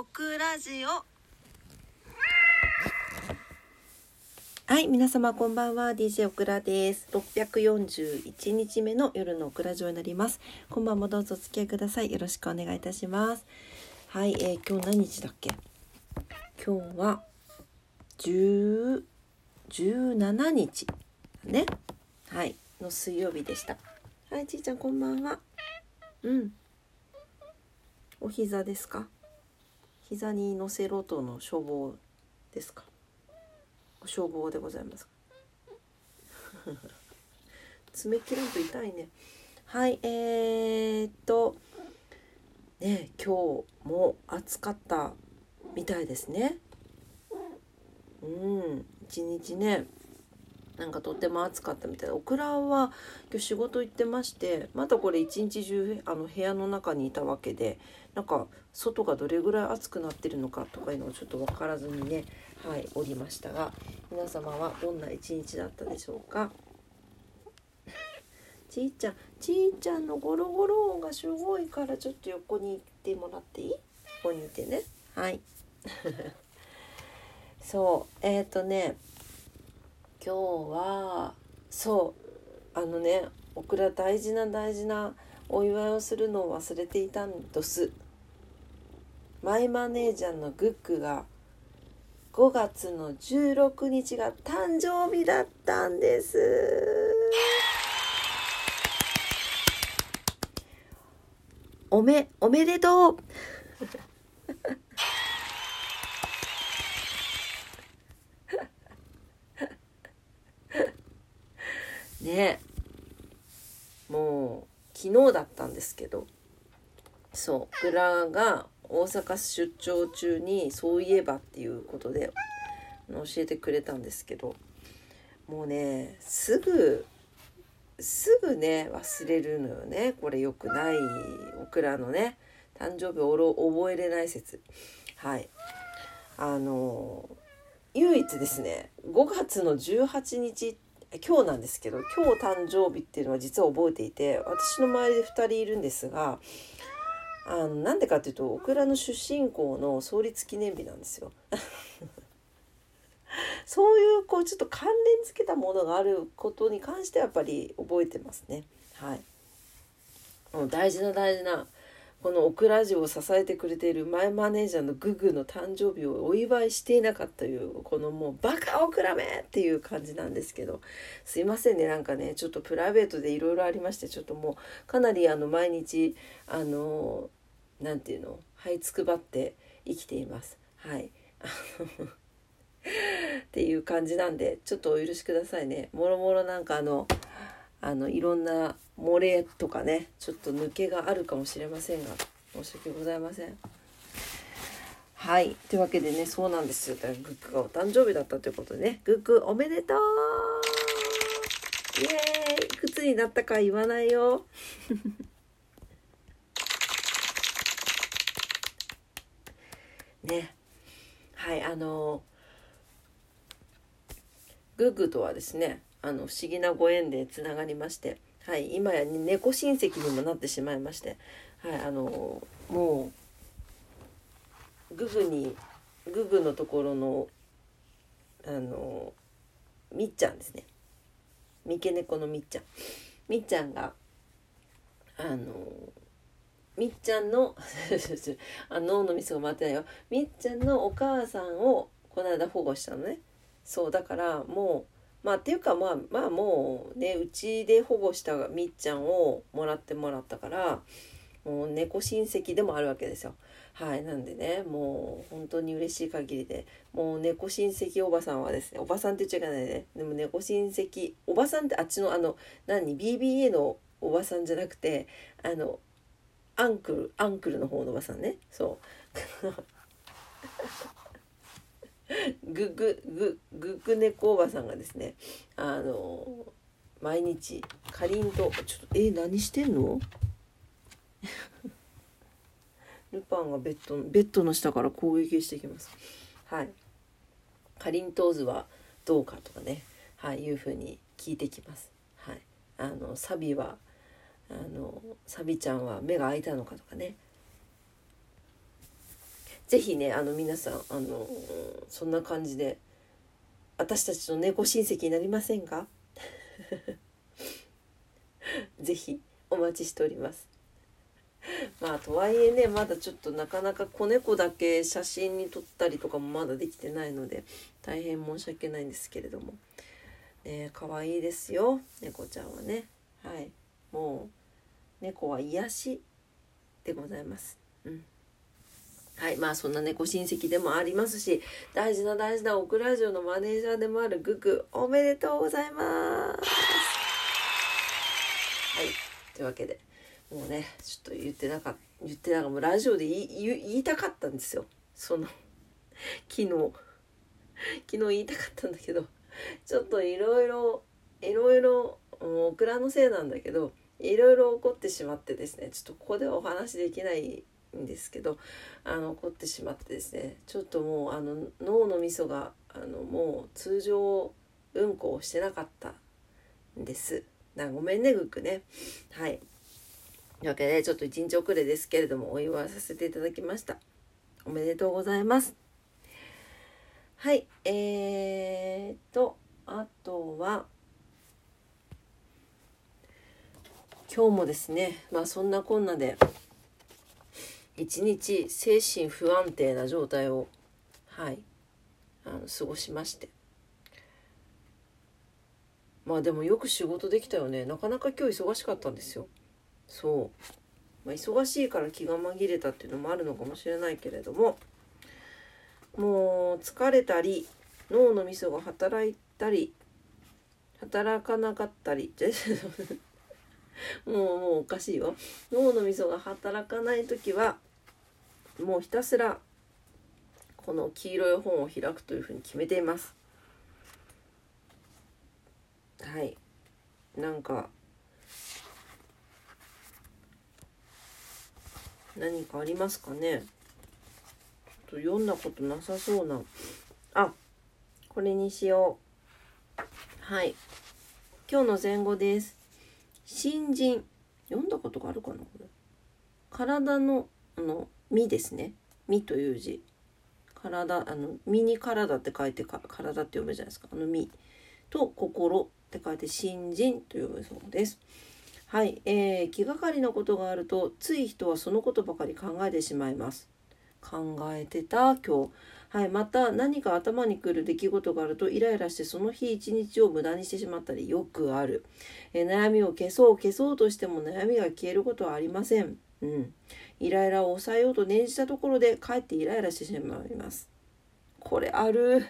オクラジオはい、皆様こんばんは。DJ オクラです。641日目の夜のオクラジオになります。今晩もどうぞお付き合いください。よろしくお願いいたします。はい、えー今日何日だっけ？今日は10 17日ね。はい、の水曜日でした。はい、ちいちゃんこんばんは。うん。お膝ですか？膝に乗せろとの処方ですか？消防でございます。爪切らんと痛いね。はい、えー、っと、ね、今日も暑かったみたいですね。うん、一日ね、なんかとっても暑かったみたいで、オクラは今日仕事行ってまして、まだこれ一日中あの部屋の中にいたわけで、なんか外がどれぐらい暑くなってるのかとかいうのをちょっと分からずにね、はい、おりましたが皆様はどんな一日だったでしょうか？ちいちゃんちいちゃんのゴロゴロ音がすごいからちょっと横に行ってもらっていい？ここにいてね。はい。そうえっ、ー、とね今日はそうあのねオクラ大事な大事なお祝いをするのを忘れていたんですマイマネージャーのグックが5月の16日が誕生日だったんです。おめ、おめでとうね。もう昨日だったんですけどそうグラが大阪出張中にそういえばっていうことで教えてくれたんですけどもうねすぐすぐね忘れるのよね。これよくないオクラのね誕生日をろ覚えれない説。はい。あの唯一ですね5月の18日って今日なんですけど今日誕生日っていうのは実は覚えていて私の周りで2人いるんですがあのなんでかっていうとオクラの出身校の創立記念日なんですよ。そういうこうちょっと関連付けたものがあることに関してはやっぱり覚えてますね。はい。もう大事な大事なこのオクラジオを支えてくれているマイマネージャーのググの誕生日をお祝いしていなかったというこのもうバカオクラめっていう感じなんですけどすいませんねなんかねちょっとプライベートでいろいろありましてちょっともうかなりあの毎日あのなんていうの這いつくばって生きています。はい っていう感じなんでちょっとお許しくださいね。もろもろなんかあのあのいろんな漏れとかねちょっと抜けがあるかもしれませんが申し訳ございません。はい。というわけでねそうなんですよ。グックがお誕生日だったということでね。グックおめでとう!イエーイ!いくつになったか言わないよ。ね。はいあのグッグとはですねあの不思議なご縁でつながりまして、はい、今や猫親戚にもなってしまいまして、はい、あのもうググにググのところのあのみっちゃんですね。三毛猫のみっちゃん。みっちゃんがあのみっちゃんの あ脳のミスが回ってないよ。みっちゃんのお母さんをこの間保護したのね。そうだからもうまあっていうかまあまあもうねうちで保護したみっちゃんをもらってもらったからもう猫親戚でもあるわけですよ。はいなんでねもう本当に嬉しい限りでもう猫親戚おばさんはですねおばさんって言っちゃいけないね。でも猫親戚おばさんってあっちのあの何 BBA のおばさんじゃなくてあのアンクルアンクルの方のおばさんね。そう。グググググ猫おばさんがですねあの毎日かりんとちょっとえ何してんの？ルパンがベッドベッドの下から攻撃してきます。はい。かりんとう図はどうかとかねはいいうふうに聞いてきます。はい。あのサビはあのサビちゃんは目が開いたのかとかね是非ねあの皆さんあのそんな感じで私たちの猫親戚になりませんか？是非お待ちしております。まあとはいえねまだちょっとなかなか子猫だけ写真に撮ったりとかもまだできてないので大変申し訳ないんですけれども。ね可愛いですよ。猫ちゃんはね。はい。もう猫は癒しでございます。うん。はいまあそんな猫親戚でもありますし大事な大事なオクラジオのマネージャーでもあるグクおめでとうございます。はいというわけでもうねちょっと言ってなかった言ってなんかもうラジオで言い言いたかったんですよ。その昨日。昨日言いたかったんだけどちょっといろいろいろいろオクラのせいなんだけどいろいろ起こってしまってですねちょっとここではお話できないんですけどあの起こってしまってですねちょっともうあの脳のみそがあのもう通常運行をしてなかったんです。なごめんねグックね。はいというわけでちょっと1日遅れですけれどもお祝いさせていただきましたおめでとうございますはいえーとあとは今日もですねまあそんなこんなで一日精神不安定な状態をはいあの過ごしまして。まあでもよく仕事できたよね。なかなか今日忙しかったんですよ。そう、まあ、忙しいから気が紛れたっていうのもあるのかもしれないけれども。もう疲れたり脳のみそが働いたり働かなかったり。もうもうおかしいよ。脳のみそが働かない時はもうひたすらこの黄色い本を開くというふうに決めています。はい。なんか何かありますかね？と読んだことなさそうな。あこれにしよう。はい。今日の前後です。新人。読んだことがあるかなこれ。体のあの身ですね。身という字。体あの身に体って書いてか体って読むじゃないですか。あの身。と心って書いて新人と読むそうです。はい、えー、気がかりなことがあるとつい人はそのことばかり考えてしまいます。考えてた今日。はい、また何か頭にくる出来事があるとイライラしてその日一日を無駄にしてしまったりよくある、え、悩みを消そう消そうとしても悩みが消えることはありません、うん、イライラを抑えようと念じたところでかえってイライラしてしまいます。これある。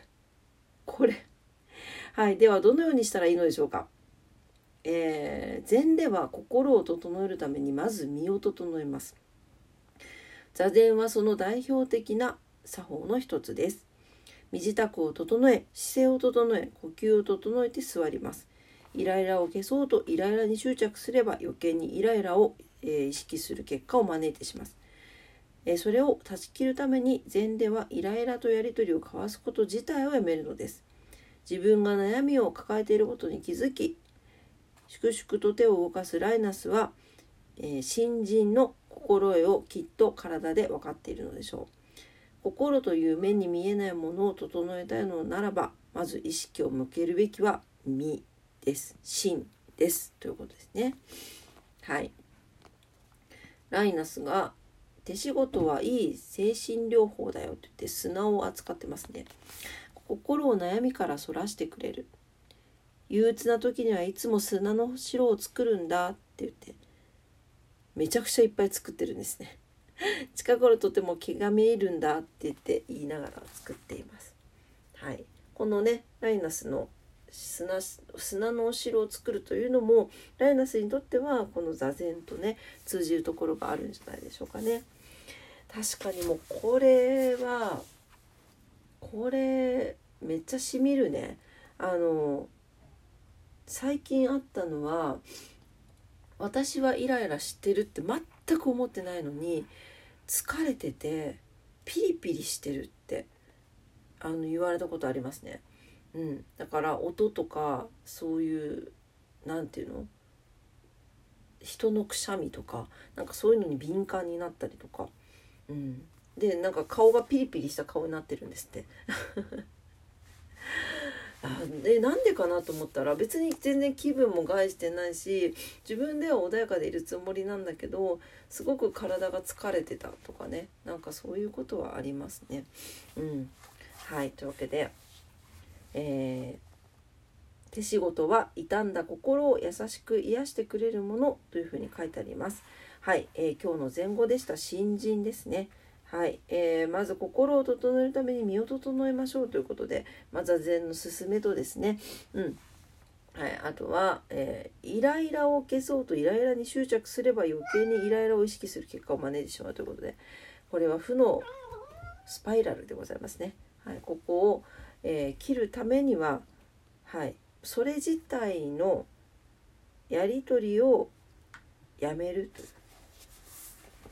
これ。はいではどのようにしたらいいのでしょうか。えー、禅では心を整えるためにまず身を整えます。座禅はその代表的な作法の一つです。身支度を整え姿勢を整え呼吸を整えて座ります。イライラを消そうとイライラに執着すれば余計にイライラを、えー、意識する結果を招いてします、えー、それを断ち切るために禅ではイライラとやり取りを交わすこと自体をやめるのです。自分が悩みを抱えていることに気づき粛々と手を動かすライナスは、えー、新人の心得をきっと体で分かっているのでしょう。心という目に見えないものを整えたいのならばまず意識を向けるべきは身です。心です。ということですね。はい。ライナスが手仕事はいい精神療法だよと言って砂を扱ってますね。心を悩みからそらしてくれる。憂鬱な時にはいつも砂の城を作るんだって言ってめちゃくちゃいっぱい作ってるんですね。近頃とても気が見えるんだって言って言いながら作っています。はい。このねライナスの砂砂のお城を作るというのもライナスにとってはこの座禅とね通じるところがあるんじゃないでしょうかね。確かにもうこれはこれめっちゃしみるね。あの最近あったのは私はイライラしてるって全く思ってないのに疲れててピリピリしてるってあの言われたことありますね。うん、だから音とかそういう何て言うの？人のくしゃみとかなんかそういうのに敏感になったりとか、うん、でなんか顔がピリピリした顔になってるんですって。あでなんでかなと思ったら別に全然気分も害してないし自分では穏やかでいるつもりなんだけどすごく体が疲れてたとかねなんかそういうことはありますね。うん、はいというわけで、えー、手仕事は傷んだ心を優しく癒してくれるものというふうに書いてあります。はい、えー、今日の前後でした新人ですね。はい、えー、まず心を整えるために身を整えましょうということで、まずは禅の勧めとですね、うん。はい、あとは、えー、イライラを消そうとイライラに執着すれば余計にイライラを意識する結果を招いてしまうということで、これは負のスパイラルでございますね。はい、ここを、えー、切るためには、はい、それ自体のやり取りをやめると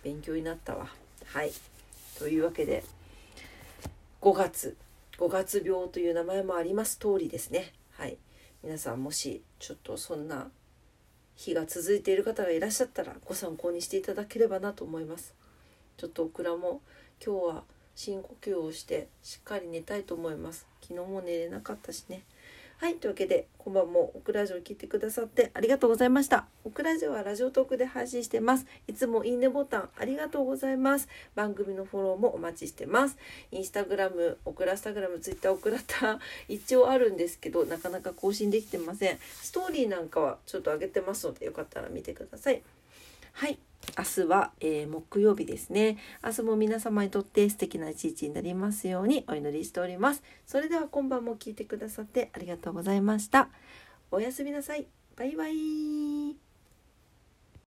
勉強になったわ。はい。というわけで5月5月病という名前もあります通りですね。はい。皆さんもしちょっとそんな日が続いている方がいらっしゃったらご参考にしていただければなと思います。ちょっとオクラも今日は深呼吸をしてしっかり寝たいと思います。昨日も寝れなかったしね。はい。というわけで、今晩もオクラジオを聞いてくださってありがとうございました。オクラジオはラジオトークで配信してます。いつもいいねボタンありがとうございます。番組のフォローもお待ちしてます。インスタグラム、オクラスタグラム、ツイッター、オクラタ一応あるんですけど、なかなか更新できてません。ストーリーなんかはちょっと上げてますので、よかったら見てください。はい。明日は、えー、木曜日ですね。明日も皆様にとって素敵な一日になりますようにお祈りしております。それでは今晩も聞いてくださってありがとうございました。おやすみなさい。バイバイ。